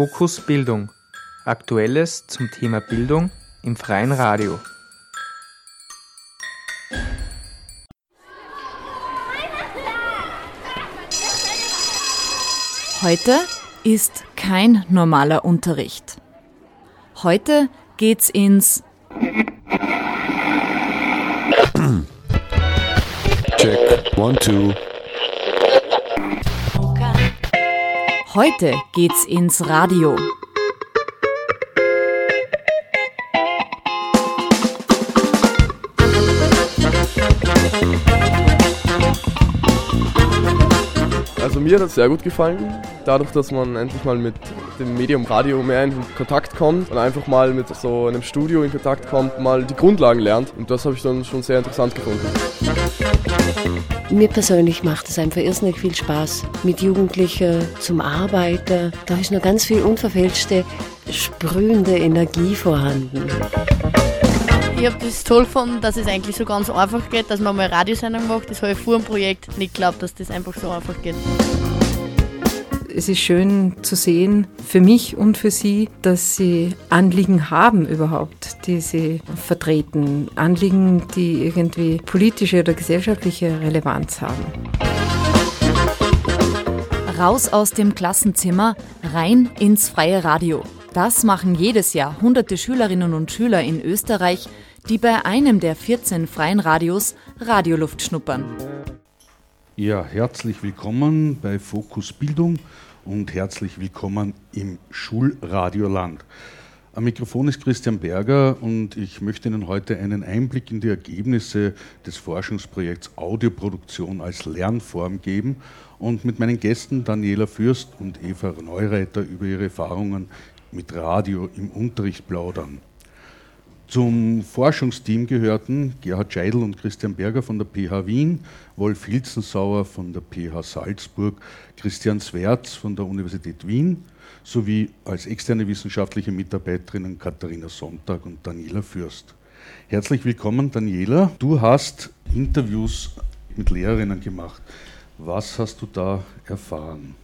Fokus Bildung. Aktuelles zum Thema Bildung im freien Radio. Heute ist kein normaler Unterricht. Heute geht's ins Check. One, two. Heute geht's ins Radio. Also mir hat es sehr gut gefallen, dadurch, dass man endlich mal mit dem Medium Radio mehr in Kontakt kommt und einfach mal mit so einem Studio in Kontakt kommt, mal die Grundlagen lernt. Und das habe ich dann schon sehr interessant gefunden. Mir persönlich macht es einfach irrsinnig viel Spaß, mit Jugendlichen zum Arbeiten. Da ist noch ganz viel unverfälschte, sprühende Energie vorhanden. Ich habe das toll gefunden, dass es eigentlich so ganz einfach geht, dass man mal eine Radiosendung macht. Das habe ich vor dem Projekt nicht geglaubt, dass das einfach so einfach geht. Es ist schön zu sehen, für mich und für Sie, dass Sie Anliegen haben überhaupt, die Sie vertreten. Anliegen, die irgendwie politische oder gesellschaftliche Relevanz haben. Raus aus dem Klassenzimmer, rein ins freie Radio. Das machen jedes Jahr hunderte Schülerinnen und Schüler in Österreich, die bei einem der 14 freien Radios Radioluft schnuppern. Ja, herzlich willkommen bei Fokus Bildung und herzlich willkommen im Schulradioland. Am Mikrofon ist Christian Berger und ich möchte Ihnen heute einen Einblick in die Ergebnisse des Forschungsprojekts Audioproduktion als Lernform geben und mit meinen Gästen Daniela Fürst und Eva Neureiter über ihre Erfahrungen mit Radio im Unterricht plaudern. Zum Forschungsteam gehörten Gerhard Scheidel und Christian Berger von der PH Wien, Wolf Hilzensauer von der PH Salzburg, Christian Swerz von der Universität Wien sowie als externe wissenschaftliche Mitarbeiterinnen Katharina Sonntag und Daniela Fürst. Herzlich willkommen, Daniela. Du hast Interviews mit Lehrerinnen gemacht. Was hast du da erfahren?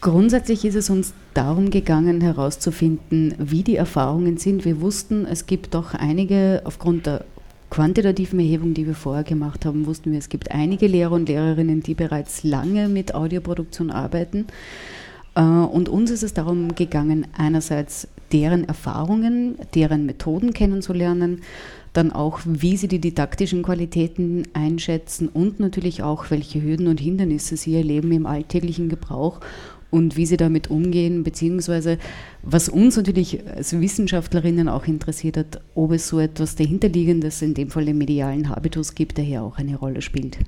Grundsätzlich ist es uns darum gegangen, herauszufinden, wie die Erfahrungen sind. Wir wussten, es gibt doch einige, aufgrund der quantitativen Erhebung, die wir vorher gemacht haben, wussten wir, es gibt einige Lehrer und Lehrerinnen, die bereits lange mit Audioproduktion arbeiten. Äh, und uns ist es darum gegangen, einerseits deren Erfahrungen, deren Methoden kennenzulernen, dann auch, wie sie die didaktischen Qualitäten einschätzen und natürlich auch, welche Hürden und Hindernisse sie erleben im alltäglichen Gebrauch und wie sie damit umgehen, beziehungsweise was uns natürlich als Wissenschaftlerinnen auch interessiert hat, ob es so etwas dahinterliegendes, in dem Fall den medialen Habitus gibt, der hier auch eine Rolle spielt.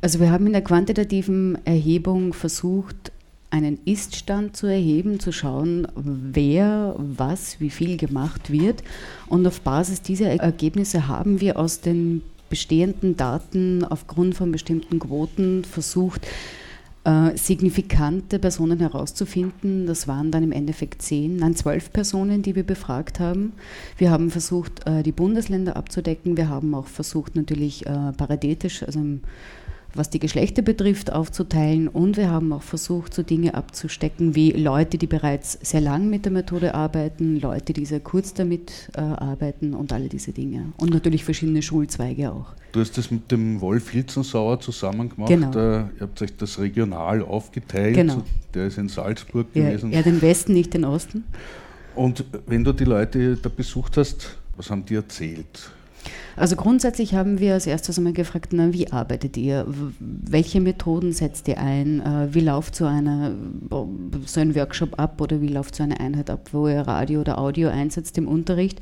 Also wir haben in der quantitativen Erhebung versucht, einen Iststand zu erheben, zu schauen, wer, was, wie viel gemacht wird. Und auf Basis dieser Ergebnisse haben wir aus den bestehenden Daten aufgrund von bestimmten Quoten versucht, äh, signifikante Personen herauszufinden. Das waren dann im Endeffekt zehn, nein, zwölf Personen, die wir befragt haben. Wir haben versucht, äh, die Bundesländer abzudecken. Wir haben auch versucht, natürlich äh, paritätisch, also im was die Geschlechter betrifft, aufzuteilen. Und wir haben auch versucht, so Dinge abzustecken wie Leute, die bereits sehr lang mit der Methode arbeiten, Leute, die sehr kurz damit äh, arbeiten und alle diese Dinge. Und natürlich verschiedene Schulzweige auch. Du hast das mit dem Wolf Hilzensauer zusammen gemacht. Genau. Äh, ihr habt euch das regional aufgeteilt. Genau. Der ist in Salzburg Ja, gewesen. ja, den Westen, nicht den Osten. Und wenn du die Leute da besucht hast, was haben die erzählt? Also grundsätzlich haben wir als erstes einmal gefragt, na, wie arbeitet ihr? Welche Methoden setzt ihr ein? Äh, Wie läuft so, eine, so ein Workshop ab oder wie läuft so eine Einheit ab, wo ihr Radio oder Audio einsetzt im Unterricht?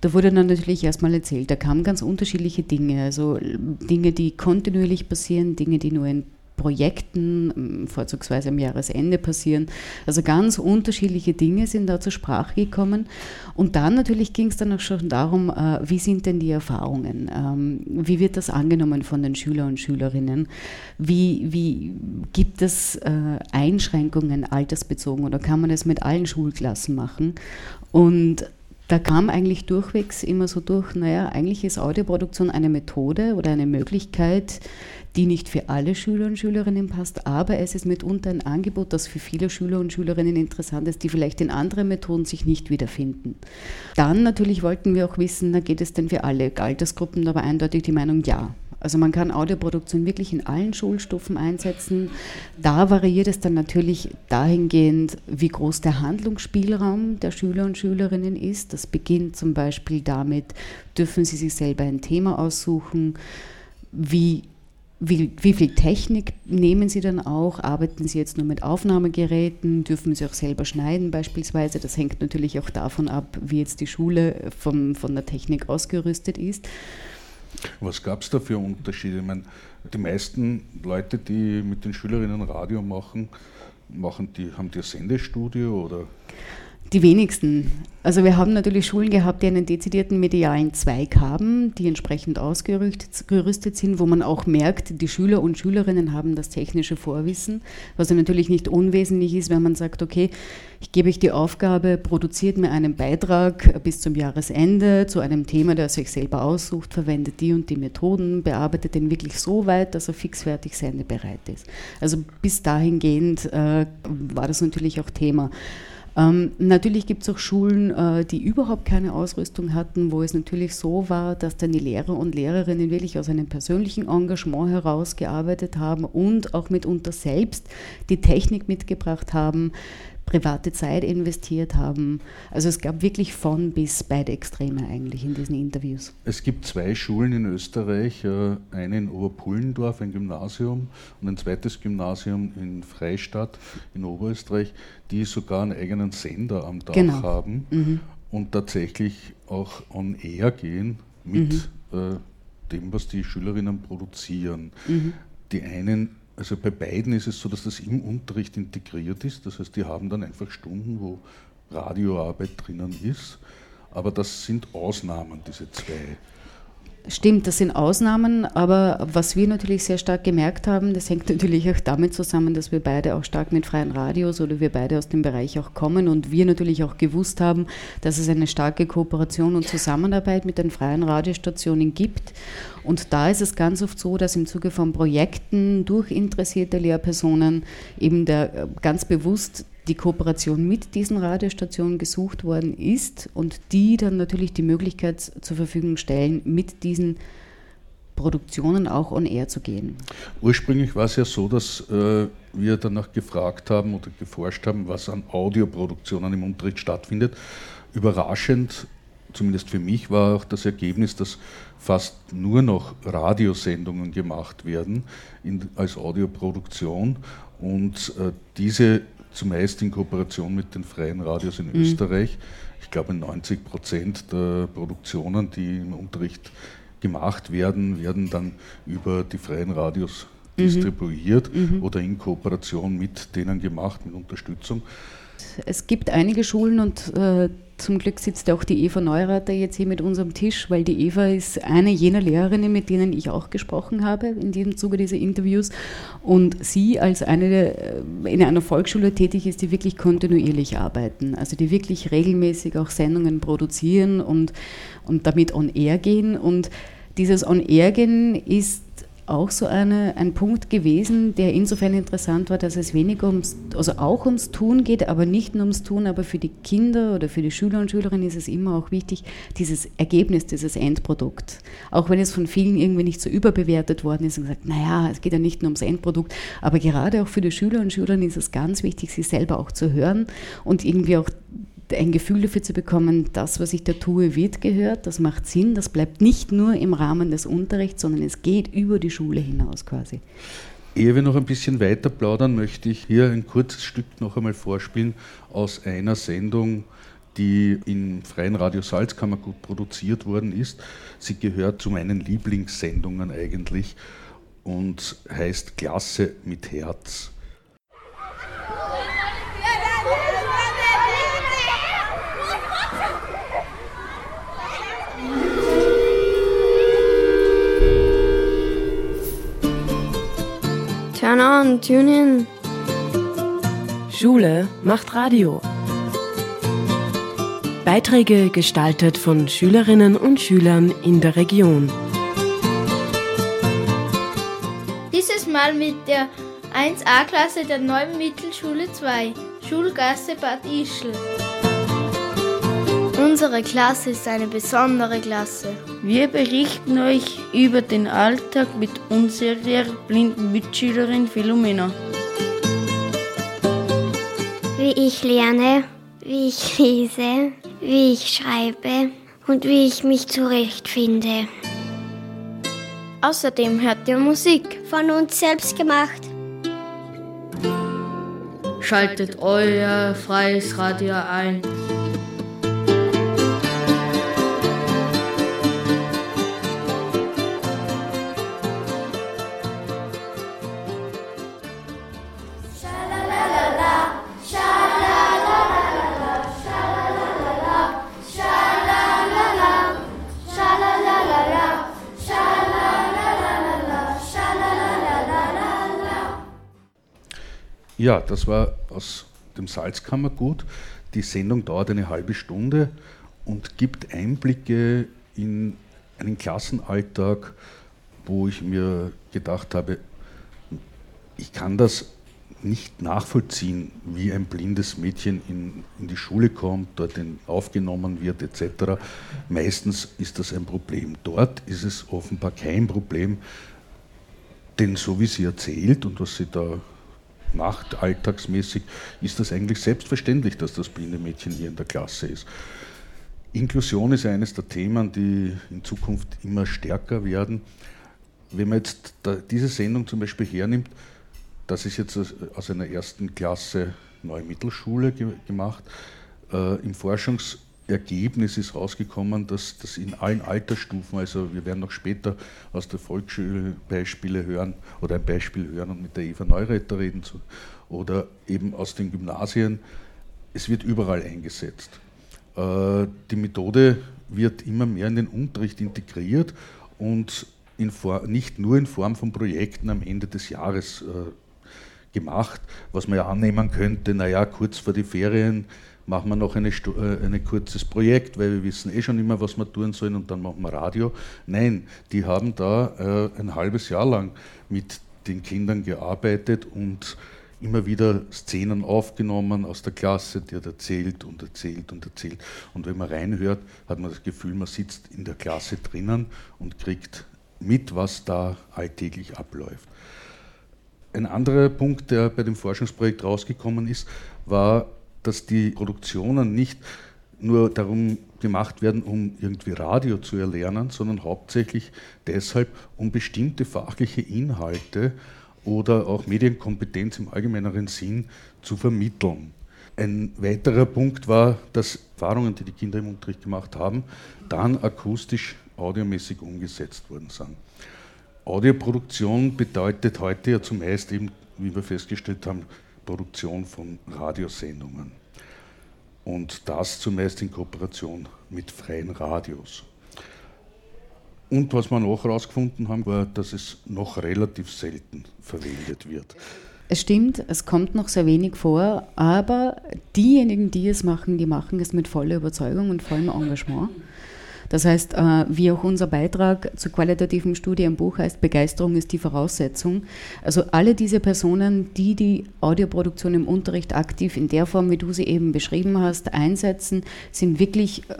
Da wurde dann natürlich erstmal erzählt, da kamen ganz unterschiedliche Dinge, also Dinge, die kontinuierlich passieren, Dinge, die nur in Projekten, ähm, vorzugsweise am Jahresende passieren. Also ganz unterschiedliche Dinge sind da zur Sprache gekommen. Und dann natürlich ging es dann auch schon darum, äh, wie sind denn die Erfahrungen? Ähm, Wie wird das angenommen von den Schülern und Schülerinnen? Wie, wie gibt es äh, Einschränkungen altersbezogen oder kann man es mit allen Schulklassen machen? Und da kam eigentlich durchwegs immer so durch, naja, eigentlich ist Audioproduktion eine Methode oder eine Möglichkeit, die nicht für alle Schüler und Schülerinnen passt, aber es ist mitunter ein Angebot, das für viele Schüler und Schülerinnen interessant ist, die vielleicht in anderen Methoden sich nicht wiederfinden. Dann natürlich wollten wir auch wissen, na geht es denn für alle Altersgruppen, war eindeutig die Meinung ja. Also man kann Audioproduktion wirklich in allen Schulstufen einsetzen. Da variiert es dann natürlich dahingehend, wie groß der Handlungsspielraum der Schüler und Schülerinnen ist. Das beginnt zum Beispiel damit, dürfen sie sich selber ein Thema aussuchen, wie wie, wie, viel Technik nehmen Sie dann auch? Arbeiten Sie jetzt nur mit Aufnahmegeräten? Dürfen Sie auch selber schneiden beispielsweise? Das hängt natürlich auch davon ab, wie jetzt die Schule vom, von der Technik ausgerüstet ist. Was gab es da für Unterschiede? Ich meine, die meisten Leute, die mit den Schülerinnen Radio machen, machen die, haben die ein Sendestudio oder? Die wenigsten. Also wir haben natürlich Schulen gehabt, die einen dezidierten medialen Zweig haben, die entsprechend ausgerüstet sind, wo man auch merkt, die Schüler und Schülerinnen haben das technische Vorwissen, was natürlich nicht unwesentlich ist, wenn man sagt, okay, ich gebe euch die Aufgabe, produziert mir einen Beitrag bis zum Jahresende zu einem Thema, das ihr euch selber aussucht, verwendet die und die Methoden, bearbeitet den wirklich so weit, dass er fixfertig sendebereit ist. Also bis dahingehend äh, war das natürlich auch Thema. Ähm, natürlich gibt es auch Schulen, äh, die überhaupt keine Ausrüstung hatten, wo es natürlich so war, dass dann die Lehrer und Lehrerinnen wirklich aus einem persönlichen Engagement heraus gearbeitet haben und auch mitunter selbst die Technik mitgebracht haben, private Zeit investiert haben. Also es gab wirklich von bis beide Extreme eigentlich in diesen Interviews. Es gibt zwei Schulen in Österreich, äh, eine in Oberpullendorf, ein Gymnasium und ein zweites Gymnasium in Freistadt in Oberösterreich, die sogar einen eigenen Sender am Dach genau. haben mhm. und tatsächlich auch on air gehen mit mhm. äh, dem, was die Schülerinnen produzieren. Mhm. Die einen also bei beiden ist es so, dass das im Unterricht integriert ist. Das heißt, die haben dann einfach Stunden, wo Radioarbeit drinnen ist. Aber das sind Ausnahmen, diese zwei. Stimmt, das sind Ausnahmen, aber was wir natürlich sehr stark gemerkt haben, das hängt natürlich auch damit zusammen, dass wir beide auch stark mit freien Radios oder wir beide aus dem Bereich auch kommen und wir natürlich auch gewusst haben, dass es eine starke Kooperation und Zusammenarbeit mit den freien Radiostationen gibt. Und da ist es ganz oft so, dass im Zuge von Projekten durch interessierte Lehrpersonen eben der äh, ganz bewusst die Kooperation mit diesen Radiostationen gesucht worden ist und die dann natürlich die Möglichkeit zur Verfügung stellen, mit diesen Produktionen auch on air zu gehen. Ursprünglich war es ja so, dass äh, wir danach gefragt haben oder geforscht haben, was an Audioproduktionen im Unterricht stattfindet. Überraschend, zumindest für mich, war auch das Ergebnis, dass fast nur noch Radiosendungen gemacht werden in, als Audioproduktion und äh, diese zumeist in Kooperation mit den freien Radios in mhm. Österreich. Ich glaube, 90 Prozent der Produktionen, die im Unterricht gemacht werden, werden dann über die freien Radios. Distribuiert mhm. oder in Kooperation mit denen gemacht, mit Unterstützung. Es gibt einige Schulen und äh, zum Glück sitzt auch die Eva Neurater jetzt hier mit unserem Tisch, weil die Eva ist eine jener Lehrerinnen, mit denen ich auch gesprochen habe in diesem Zuge dieser Interviews. Und sie als eine, äh, in einer Volksschule tätig ist, die wirklich kontinuierlich arbeiten, also die wirklich regelmäßig auch Sendungen produzieren und, und damit on air gehen. Und dieses on air gehen ist auch so eine, ein Punkt gewesen, der insofern interessant war, dass es weniger ums, also auch ums Tun geht, aber nicht nur ums Tun, aber für die Kinder oder für die Schüler und Schülerinnen ist es immer auch wichtig, dieses Ergebnis, dieses Endprodukt. Auch wenn es von vielen irgendwie nicht so überbewertet worden ist und gesagt, naja, es geht ja nicht nur ums Endprodukt, aber gerade auch für die Schüler und Schülerinnen ist es ganz wichtig, sie selber auch zu hören und irgendwie auch ein Gefühl dafür zu bekommen, das, was ich da tue, wird gehört, das macht Sinn, das bleibt nicht nur im Rahmen des Unterrichts, sondern es geht über die Schule hinaus quasi. Ehe wir noch ein bisschen weiter plaudern, möchte ich hier ein kurzes Stück noch einmal vorspielen aus einer Sendung, die im Freien Radio Salzkammergut produziert worden ist. Sie gehört zu meinen Lieblingssendungen eigentlich und heißt Klasse mit Herz. Turn on, tune in. Schule macht Radio. Beiträge gestaltet von Schülerinnen und Schülern in der Region. Dieses Mal mit der 1a-Klasse der neuen Mittelschule 2, Schulgasse Bad Ischl. Unsere Klasse ist eine besondere Klasse. Wir berichten euch über den Alltag mit unserer blinden Mitschülerin Philomena. Wie ich lerne, wie ich lese, wie ich schreibe und wie ich mich zurechtfinde. Außerdem hört ihr Musik. Von uns selbst gemacht. Schaltet euer freies Radio ein. Ja, das war aus dem Salzkammergut. Die Sendung dauert eine halbe Stunde und gibt Einblicke in einen Klassenalltag, wo ich mir gedacht habe, ich kann das nicht nachvollziehen, wie ein blindes Mädchen in, in die Schule kommt, dort aufgenommen wird etc. Meistens ist das ein Problem. Dort ist es offenbar kein Problem, denn so wie sie erzählt und was sie da macht, alltagsmäßig, ist das eigentlich selbstverständlich, dass das blinde Mädchen hier in der Klasse ist. Inklusion ist eines der Themen, die in Zukunft immer stärker werden. Wenn man jetzt diese Sendung zum Beispiel hernimmt, das ist jetzt aus einer ersten Klasse Neue Mittelschule gemacht. Äh, Im Forschungs- Ergebnis ist rausgekommen, dass das in allen Altersstufen, also wir werden noch später aus der Volksschule Beispiele hören oder ein Beispiel hören und mit der Eva Neureiter reden oder eben aus den Gymnasien, es wird überall eingesetzt. Äh, die Methode wird immer mehr in den Unterricht integriert und nicht nur in Form von Projekten am Ende des Jahres äh, gemacht, was man ja annehmen könnte, naja, kurz vor die Ferien machen wir noch ein äh, kurzes Projekt, weil wir wissen eh schon immer, was wir tun sollen und dann machen wir Radio. Nein, die haben da äh, ein halbes Jahr lang mit den Kindern gearbeitet und immer wieder Szenen aufgenommen aus der Klasse, die hat erzählt und erzählt und erzählt. Und wenn man reinhört, hat man das Gefühl, man sitzt in der Klasse drinnen und kriegt mit, was da alltäglich abläuft. Ein anderer Punkt, der bei dem Forschungsprojekt rausgekommen ist, war dass die Produktionen nicht nur darum gemacht werden, um irgendwie Radio zu erlernen, sondern hauptsächlich deshalb, um bestimmte fachliche Inhalte oder auch Medienkompetenz im allgemeineren Sinn zu vermitteln. Ein weiterer Punkt war, dass Erfahrungen, die die Kinder im Unterricht gemacht haben, dann akustisch, audiomäßig umgesetzt worden sind. Audioproduktion bedeutet heute ja zumeist eben, wie wir festgestellt haben, Produktion von Radiosendungen. Und das zumeist in Kooperation mit freien Radios. Und was wir noch herausgefunden haben, war, dass es noch relativ selten verwendet wird. Es stimmt, es kommt noch sehr wenig vor, aber diejenigen, die es machen, die machen es mit voller Überzeugung und vollem Engagement. Das heißt, äh, wie auch unser Beitrag zur qualitativen Studie im Buch heißt, Begeisterung ist die Voraussetzung. Also alle diese Personen, die die Audioproduktion im Unterricht aktiv in der Form, wie du sie eben beschrieben hast, einsetzen, sind wirklich äh,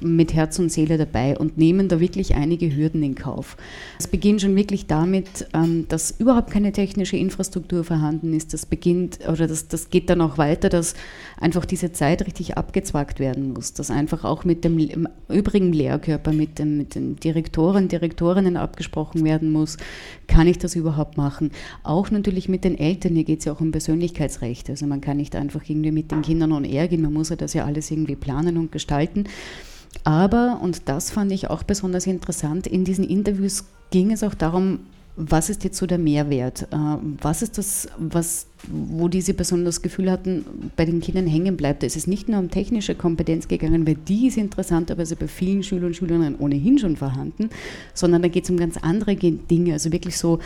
mit Herz und Seele dabei und nehmen da wirklich einige Hürden in Kauf. Es beginnt schon wirklich damit, ähm, dass überhaupt keine technische Infrastruktur vorhanden ist. Das beginnt oder das, das geht dann auch weiter, dass einfach diese Zeit richtig abgezwackt werden muss, dass einfach auch mit dem übrigen Lehr Lehrkörper mit, dem, mit den Direktoren, Direktorinnen abgesprochen werden muss. Kann ich das überhaupt machen? Auch natürlich mit den Eltern, hier geht es ja auch um Persönlichkeitsrechte. Also man kann nicht einfach irgendwie mit den Kindern on air gehen, man muss ja das ja alles irgendwie planen und gestalten. Aber, und das fand ich auch besonders interessant, in diesen Interviews ging es auch darum, was ist jetzt so der Mehrwert? Äh, was ist das, was wo diese Personen das Gefühl hatten, bei den Kindern hängen bleibt. Da ist es nicht nur um technische Kompetenz gegangen, weil die ist interessanterweise bei vielen Schülern und Schülerinnen ohnehin schon vorhanden, sondern da geht es um ganz andere Dinge, also wirklich so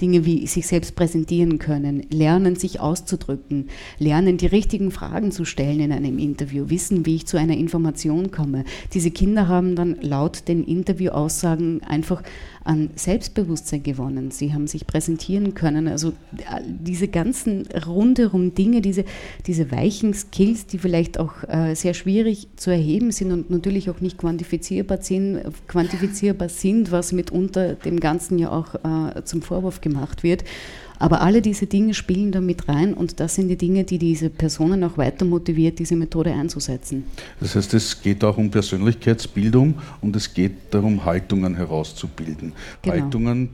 Dinge wie sich selbst präsentieren können, lernen, sich auszudrücken, lernen, die richtigen Fragen zu stellen in einem Interview, wissen, wie ich zu einer Information komme. Diese Kinder haben dann laut den Interviewaussagen einfach an Selbstbewusstsein gewonnen. Sie haben sich präsentieren können. Also äh, diese ganzen rundherum Dinge, diese, diese weichen Skills, die vielleicht auch äh, sehr schwierig zu erheben sind und natürlich auch nicht quantifizierbar sind, quantifizierbar sind was mitunter dem Ganzen ja auch äh, zum Vorwurf gemacht wird. Aber alle diese Dinge spielen da mit rein und das sind die Dinge, die diese Personen auch weiter motiviert, diese Methode einzusetzen. Das heißt, es geht auch um Persönlichkeitsbildung und es geht darum, Haltungen herauszubilden. Genau. Haltungen,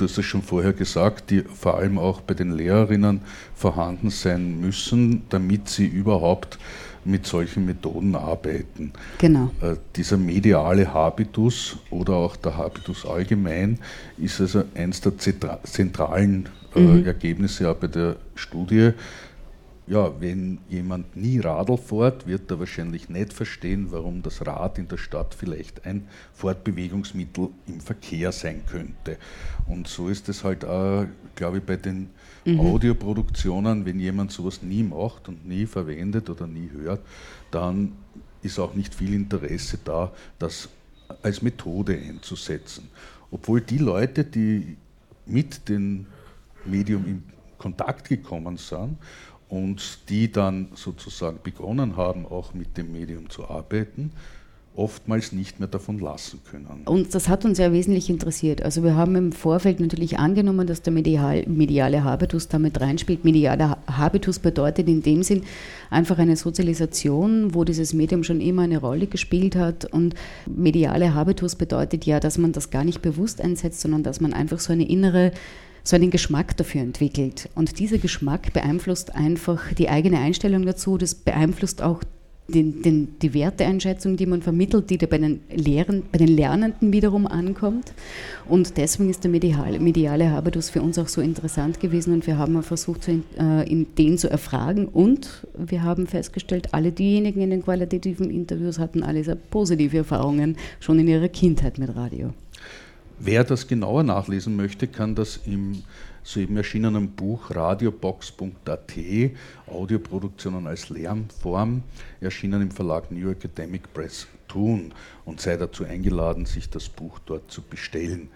du hast es schon vorher gesagt, die vor allem auch bei den Lehrerinnen vorhanden sein müssen, damit sie überhaupt mit solchen Methoden arbeiten. Genau. Äh, dieser mediale Habitus oder auch der Habitus allgemein ist also eines der zentralen äh, mhm. Ergebnisse auch bei der Studie. Ja, wenn jemand nie Radl fährt, wird er wahrscheinlich nicht verstehen, warum das Rad in der Stadt vielleicht ein Fortbewegungsmittel im Verkehr sein könnte. Und so ist es halt auch, glaube ich, bei den mhm. Audioproduktionen, wenn jemand sowas nie macht und nie verwendet oder nie hört, dann ist auch nicht viel Interesse da, das als Methode einzusetzen. Obwohl die Leute, die mit dem Medium in Kontakt gekommen sind und die dann sozusagen begonnen haben, auch mit dem Medium zu arbeiten, oftmals nicht mehr davon lassen können. Und das hat uns ja wesentlich interessiert. Also wir haben im Vorfeld natürlich angenommen, dass der medial, mediale Habitus damit reinspielt. Medialer Habitus bedeutet in dem Sinn einfach eine Sozialisation, wo dieses Medium schon immer eine Rolle gespielt hat. Und mediale Habitus bedeutet ja, dass man das gar nicht bewusst einsetzt, sondern dass man einfach so eine innere so einen Geschmack dafür entwickelt. Und dieser Geschmack beeinflusst einfach die eigene Einstellung dazu, das beeinflusst auch den, den, die Werteeinschätzung, die man vermittelt, die da bei den, Lehren, bei den Lernenden wiederum ankommt. Und deswegen ist der mediale, mediale Habitus für uns auch so interessant gewesen und wir haben versucht, zu, äh, in den zu erfragen und wir haben festgestellt, alle diejenigen in den qualitativen Interviews hatten alle sehr positive Erfahrungen schon in ihrer Kindheit mit Radio. Wer das genauer nachlesen möchte, kann das im soeben erschienenen Buch radiobox.at, Audioproduktionen als Lernform, erschienen im Verlag New Academic Press, tun und sei dazu eingeladen, sich das Buch dort zu bestellen.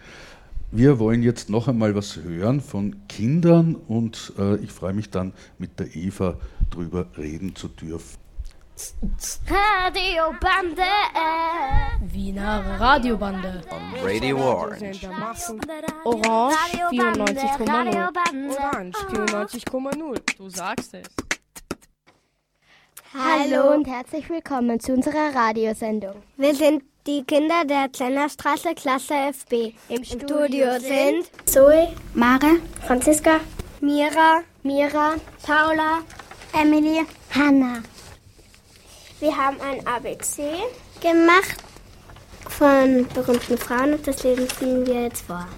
Wir wollen jetzt noch einmal was hören von Kindern und äh, ich freue mich dann mit der Eva drüber reden zu dürfen. Radiobande. Wiener Radiobande. Radio Orange. Orange 94,0. Orange 94,0. Du sagst es. Hallo und herzlich willkommen zu unserer Radiosendung. Wir sind die Kinder der Klennerstraße Klasse FB. Im, Im Studio sind Zoe, Mare, Franziska, Mira, Mira, Paula, Emily, Hannah. Wir haben ein ABC gemacht von berühmten Frauen und das lesen wir jetzt vor.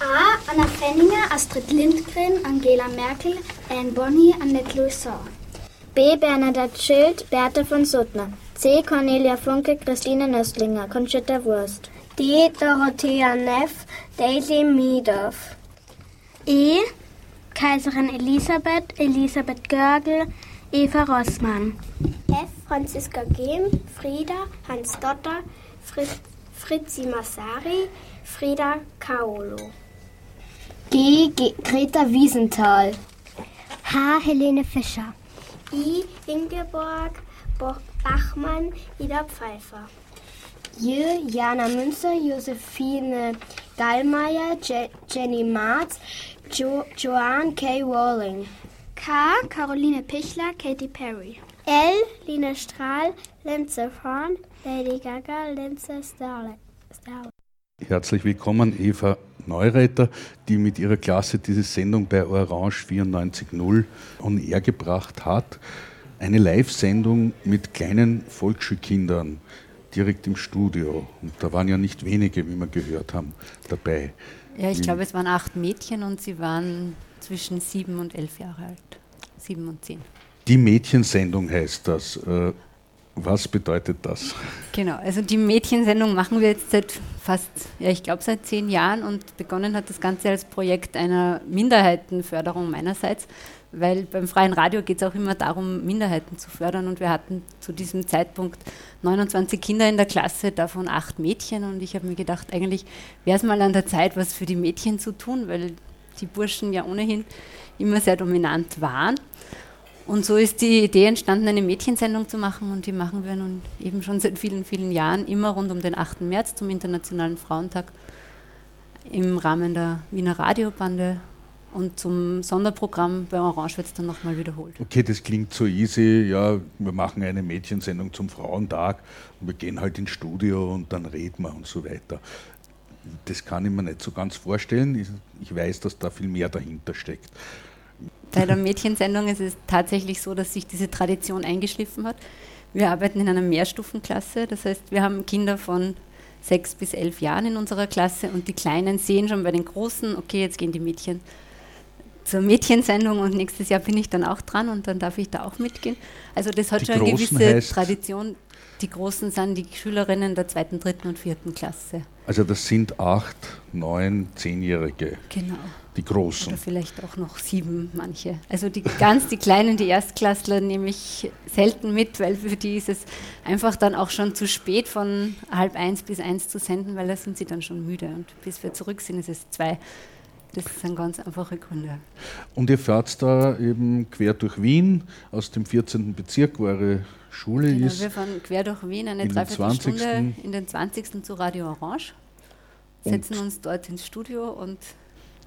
A. Anna Fenninger, Astrid Lindgren, Angela Merkel, Anne Bonny, Annette Louison. B. Bernadette Schild, Bertha von Suttner. C. Cornelia Funke, Christine Nöstlinger, Conchita Wurst. D. Dorothea Neff, Daisy Meadoff. E. Kaiserin Elisabeth, Elisabeth Görgel, Eva Rossmann. F. Franziska Gehm, Frieda, Hans Dotter, Fritz, Fritzi Massari, Frieda Kaolo. G. G. Greta Wiesenthal. H. Helene Fischer. I. Ingeborg Bachmann, Ida Pfeiffer. J. Jana Münzer, Josephine Gallmeier, Je Jenny Marz, jo Joanne K. Walling. K. Caroline Pichler, Katy Perry. L. Lina Strahl, Lindsay Horn, Lady Gaga, Lindsay Starlet. Herzlich willkommen, Eva Neureiter, die mit ihrer Klasse diese Sendung bei Orange 94.0 on air gebracht hat. Eine Live-Sendung mit kleinen Volksschulkindern. direkt im Studio. Und da waren ja nicht wenige, wie wir gehört haben, dabei. Ja, ich glaube, es waren acht Mädchen und sie waren zwischen sieben und elf Jahre alt. Sieben und zehn. Die Mädchensendung heißt das. Äh, was bedeutet das? Genau, also die Mädchensendung machen wir jetzt seit fast, ja, ich glaube seit zehn Jahren und begonnen hat das Ganze als Projekt einer Minderheitenförderung meinerseits, weil beim freien Radio geht es auch immer darum, Minderheiten zu fördern und wir hatten zu diesem Zeitpunkt 29 Kinder in der Klasse, davon acht Mädchen und ich habe mir gedacht, eigentlich wäre es mal an der Zeit, was für die Mädchen zu tun, weil die Burschen ja ohnehin immer sehr dominant waren. Und so ist die Idee entstanden, eine Mädchensendung zu machen und die machen wir nun eben schon seit vielen, vielen Jahren, immer rund um den 8. März zum Internationalen Frauentag im Rahmen der Wiener Radiobande und zum Sonderprogramm bei Orange wird es dann nochmal wiederholt. Okay, das klingt so easy. Ja, wir machen eine Mädchensendung zum Frauentag und wir gehen halt ins Studio und dann reden wir und so weiter. Das kann ich mir nicht so ganz vorstellen. Ich weiß, dass da viel mehr dahinter steckt. Bei der Mädchensendung ist es tatsächlich so, dass sich diese Tradition eingeschliffen hat. Wir arbeiten in einer Mehrstufenklasse, das heißt, wir haben Kinder von sechs bis elf Jahren in unserer Klasse und die Kleinen sehen schon bei den Großen, okay, jetzt gehen die Mädchen zur Mädchensendung und nächstes Jahr bin ich dann auch dran und dann darf ich da auch mitgehen. Also das hat die schon eine gewisse Tradition. Die Großen sind die Schülerinnen der zweiten, dritten und vierten Klasse. Also das sind acht, neun, zehnjährige. Genau. Die Großen. Oder vielleicht auch noch sieben manche. Also die ganz die Kleinen, die Erstklässler nehme ich selten mit, weil für die ist es einfach dann auch schon zu spät von halb eins bis eins zu senden, weil da sind sie dann schon müde. Und bis wir zurück sind, ist es zwei. Das sind ganz einfache Gründe. Und ihr fahrt da eben quer durch Wien aus dem 14. Bezirk, wo eure Schule genau, ist. Wir fahren quer durch Wien eine Dreiviertelstunde in den 20. zu Radio Orange, setzen und uns dort ins Studio und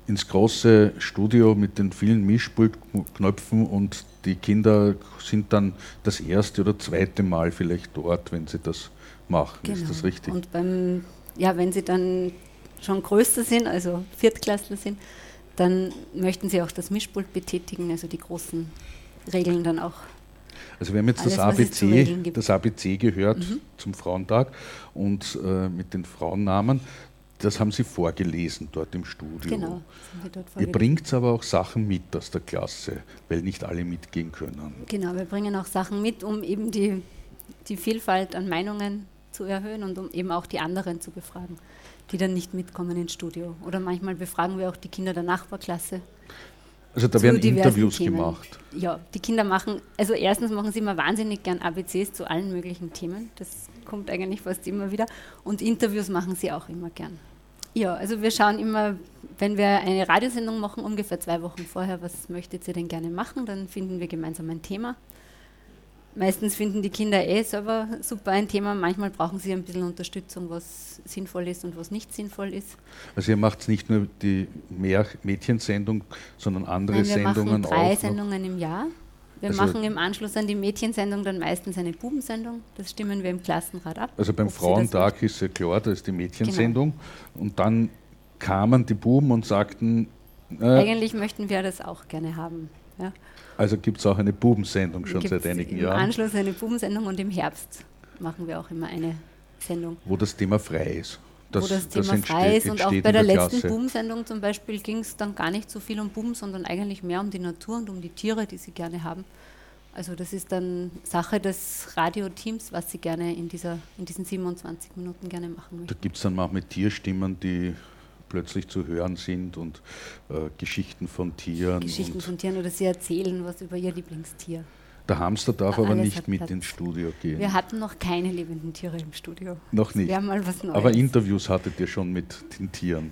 ins große Studio mit den vielen Mischpultknöpfen und die Kinder sind dann das erste oder zweite Mal vielleicht dort, wenn sie das machen. Genau. Ist das richtig? Und beim, ja, wenn sie dann schon größer sind, also Viertklässler sind, dann möchten sie auch das Mischpult betätigen, also die großen Regeln dann auch. Also wir haben jetzt Alles, das, ABC, das ABC gehört mhm. zum Frauentag und äh, mit den Frauennamen. Das haben Sie vorgelesen dort im Studio. Genau. Ihr bringt aber auch Sachen mit aus der Klasse, weil nicht alle mitgehen können. Genau, wir bringen auch Sachen mit, um eben die, die Vielfalt an Meinungen zu erhöhen und um eben auch die anderen zu befragen, die dann nicht mitkommen ins Studio. Oder manchmal befragen wir auch die Kinder der Nachbarklasse. Also da werden Interviews Themen. gemacht. Ja, die Kinder machen, also erstens machen sie immer wahnsinnig gern ABCs zu allen möglichen Themen. Das kommt eigentlich fast immer wieder. Und Interviews machen sie auch immer gern. Ja, also wir schauen immer, wenn wir eine Radiosendung machen, ungefähr zwei Wochen vorher, was möchtet ihr denn gerne machen, dann finden wir gemeinsam ein Thema. Meistens finden die Kinder eh selber super ein Thema. Manchmal brauchen sie ein bisschen Unterstützung, was sinnvoll ist und was nicht sinnvoll ist. Also ihr macht nicht nur die Mädchensendung, sondern andere Nein, wir Sendungen machen drei auch Sendungen noch. im Jahr. Wir also machen im Anschluss an die Mädchensendung dann meistens eine Bubensendung. Das stimmen wir im Klassenrat ab. Also beim Frauentag ist ja klar, da ist die Mädchensendung. Genau. Und dann kamen die Buben und sagten. Äh, Eigentlich möchten wir das auch gerne haben. Ja. Also gibt es auch eine Bubensendung schon seit einigen im Jahren. Im Anschluss eine Bubensendung und im Herbst machen wir auch immer eine Sendung. Wo das Thema frei ist. Das, wo das Thema das frei ist und auch bei der, der letzten Bubensendung zum Beispiel ging es dann gar nicht so viel um Buben, sondern eigentlich mehr um die Natur und um die Tiere, die sie gerne haben. Also das ist dann Sache des Radioteams, was sie gerne in, dieser, in diesen 27 Minuten gerne machen möchten. Da gibt es dann manchmal Tierstimmen, die plötzlich zu hören sind und äh, Geschichten von Tieren. Geschichten von Tieren oder sie erzählen was über ihr Lieblingstier. Der Hamster darf aber nicht mit ins Studio gehen. Wir hatten noch keine lebenden Tiere im Studio. Noch nicht. Aber Interviews hattet ihr schon mit den Tieren.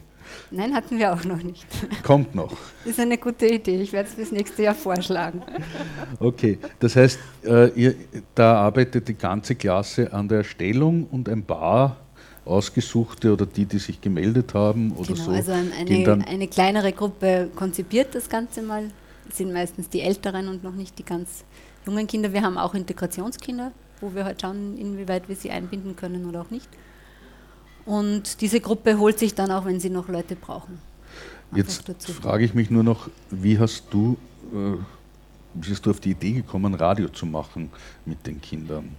Nein, hatten wir auch noch nicht. Kommt noch. Ist eine gute Idee. Ich werde es fürs nächste Jahr vorschlagen. Okay, das heißt, äh, ihr, da arbeitet die ganze Klasse an der Erstellung und ein paar Ausgesuchte oder die, die sich gemeldet haben oder genau, so. Also eine, eine kleinere Gruppe konzipiert das Ganze mal. Das sind meistens die Älteren und noch nicht die ganz jungen Kinder. Wir haben auch Integrationskinder, wo wir halt schauen, inwieweit wir sie einbinden können oder auch nicht. Und diese Gruppe holt sich dann auch, wenn sie noch Leute brauchen. Jetzt frage ich mich nur noch, wie hast du, äh, bist du auf die Idee gekommen, Radio zu machen mit den Kindern?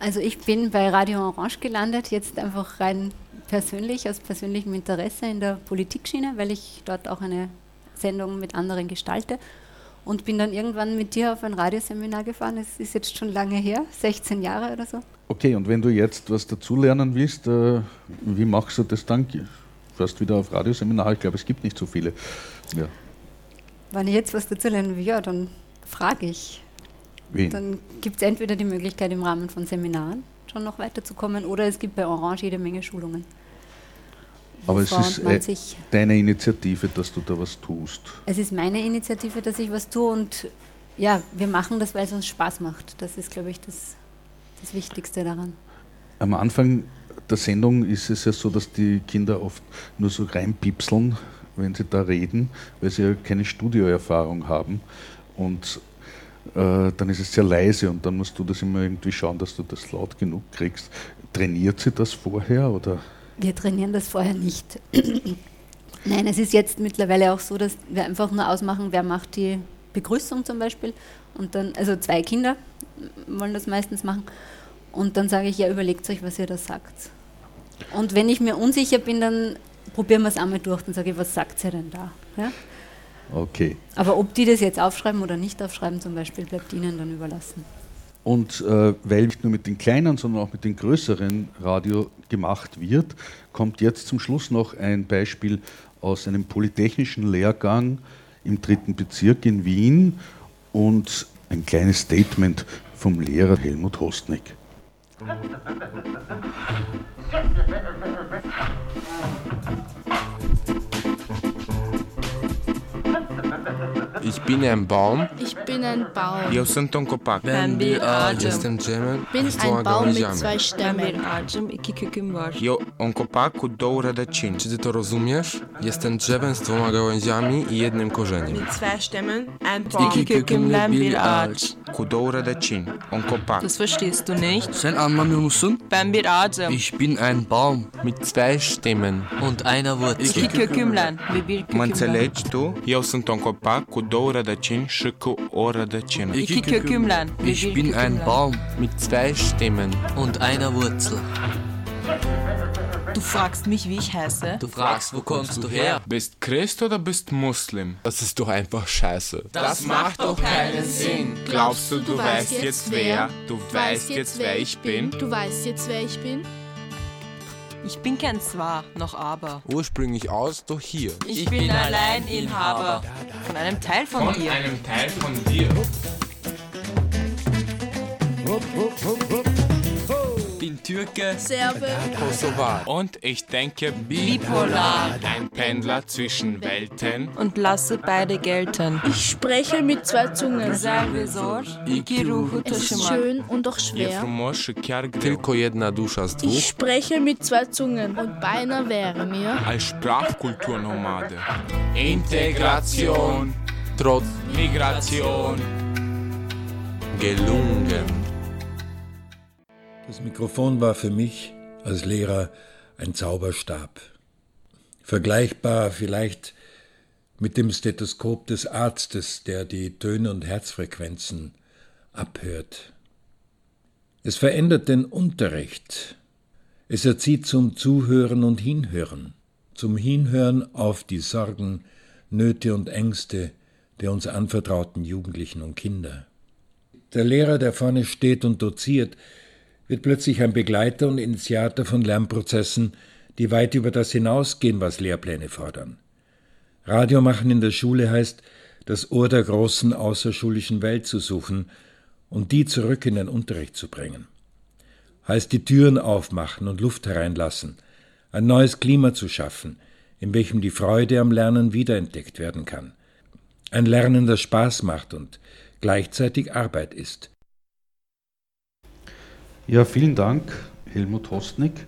Also ich bin bei Radio Orange gelandet, jetzt einfach rein persönlich, aus persönlichem Interesse in der Politikschiene, weil ich dort auch eine Sendung mit anderen gestalte und bin dann irgendwann mit dir auf ein Radioseminar gefahren. Es ist jetzt schon lange her, 16 Jahre oder so. Okay, und wenn du jetzt was dazulernen willst, äh, wie machst du das dann? Fährst wieder auf Radioseminar? Ich glaube, es gibt nicht so viele. Ja. Wenn ich jetzt was dazulernen will, ja, dann frage ich. Wen? Dann gibt es entweder die Möglichkeit im Rahmen von Seminaren schon noch weiterzukommen oder es gibt bei Orange jede Menge Schulungen. Aber es ist äh, deine Initiative, dass du da was tust. Es ist meine Initiative, dass ich was tue und ja, wir machen das, weil es uns Spaß macht. Das ist, glaube ich, das, das Wichtigste daran. Am Anfang der Sendung ist es ja so, dass die Kinder oft nur so reinpipseln, wenn sie da reden, weil sie ja keine Studioerfahrung haben. Und dann ist es sehr leise und dann musst du das immer irgendwie schauen, dass du das laut genug kriegst. Trainiert sie das vorher oder? Wir trainieren das vorher nicht. Nein, es ist jetzt mittlerweile auch so, dass wir einfach nur ausmachen, wer macht die Begrüßung zum Beispiel. Und dann, also zwei Kinder wollen das meistens machen. Und dann sage ich, ja, überlegt euch, was ihr da sagt. Und wenn ich mir unsicher bin, dann probieren wir es einmal durch. Dann sage ich, was sagt sie denn da? Ja? Okay. Aber ob die das jetzt aufschreiben oder nicht aufschreiben zum Beispiel, bleibt ihnen dann überlassen. Und äh, weil nicht nur mit den kleinen, sondern auch mit den größeren Radio gemacht wird, kommt jetzt zum Schluss noch ein Beispiel aus einem polytechnischen Lehrgang im dritten Bezirk in Wien und ein kleines Statement vom Lehrer Helmut Hostnick. Ich bin ein Baum. Ich bin ein Baum. Eu sunt un copac. Bambi Adam. Este gemmen. Bin ein Baum mit zwei Stämmen. Eu un copac cu două rădăcini. Czy ty to rozumiesz? Jestem drzewem z dwoma gałęziami i jednym korzeniem. Mit zwei Stämmen, ein Baum. Cu două rădăcini. Un copac. Das verstehst du nicht? Sen anlamıyor musun? Ben bir ağacım. Ich bin ein Baum mit zwei Stämmen und einer Wurzel. İki kökümlen ve bir Mă köküm var. înțelegi tu? Eu sunt un copac cu două rădăcini și cu o rădăcină. İki kökümlen ve Ich bin ein. Baum mit zwei Stämmen und einer Wurzel. Du fragst mich, wie ich heiße? Du fragst, wo kommst du her? Bist Christ oder bist Muslim? Das ist doch einfach scheiße. Das macht doch keinen Sinn. Glaubst du, du weißt jetzt wer? Du weißt jetzt, wer ich bin? Du weißt jetzt, wer ich bin? Ich bin kein Zwar, noch aber. Ursprünglich aus, doch hier. Ich, bin allein Inhaber von einem Teil von, dir. einem Teil von dir. Türke, Serbe, Kosovar. Und ich denke Bipolar. Ein Pendler zwischen Welten. Und lasse beide gelten. Ich spreche mit zwei Zungen. Es ist schön und Je schwer. Tylko jedna dusza z Ich spreche mit zwei Zungen. Und beinahe wäre mir Als Sprachkulturnomade. Integration trotz Migration. Gelungen. Das Mikrofon war für mich als Lehrer ein Zauberstab. Vergleichbar vielleicht mit dem Stethoskop des Arztes, der die Töne und Herzfrequenzen abhört. Es verändert den Unterricht. Es erzieht zum Zuhören und Hinhören, zum Hinhören auf die Sorgen, Nöte und Ängste der uns anvertrauten Jugendlichen und Kinder. Der Lehrer, der vorne steht und doziert, wird plötzlich ein Begleiter und Initiator von Lernprozessen, die weit über das hinausgehen, was Lehrpläne fordern. Radio machen in der Schule heißt, das Ohr der großen außerschulischen Welt zu suchen und die zurück in den Unterricht zu bringen. Heißt die Türen aufmachen und Luft hereinlassen, ein neues Klima zu schaffen, in welchem die Freude am Lernen wiederentdeckt werden kann. Ein Lernen, das Spaß macht und gleichzeitig Arbeit ist. Ja, vielen Dank, Helmut Hostnick,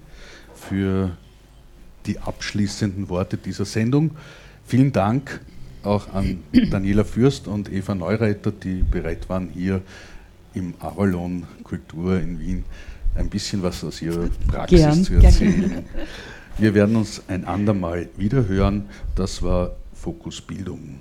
für die abschließenden Worte dieser Sendung. Vielen Dank auch an Daniela Fürst und Eva Neureiter, die bereit waren, hier im Avalon Kultur in Wien ein bisschen was aus ihrer Praxis Gern, zu erzählen. Wir werden uns ein andermal wiederhören. Das war Fokus Bildung.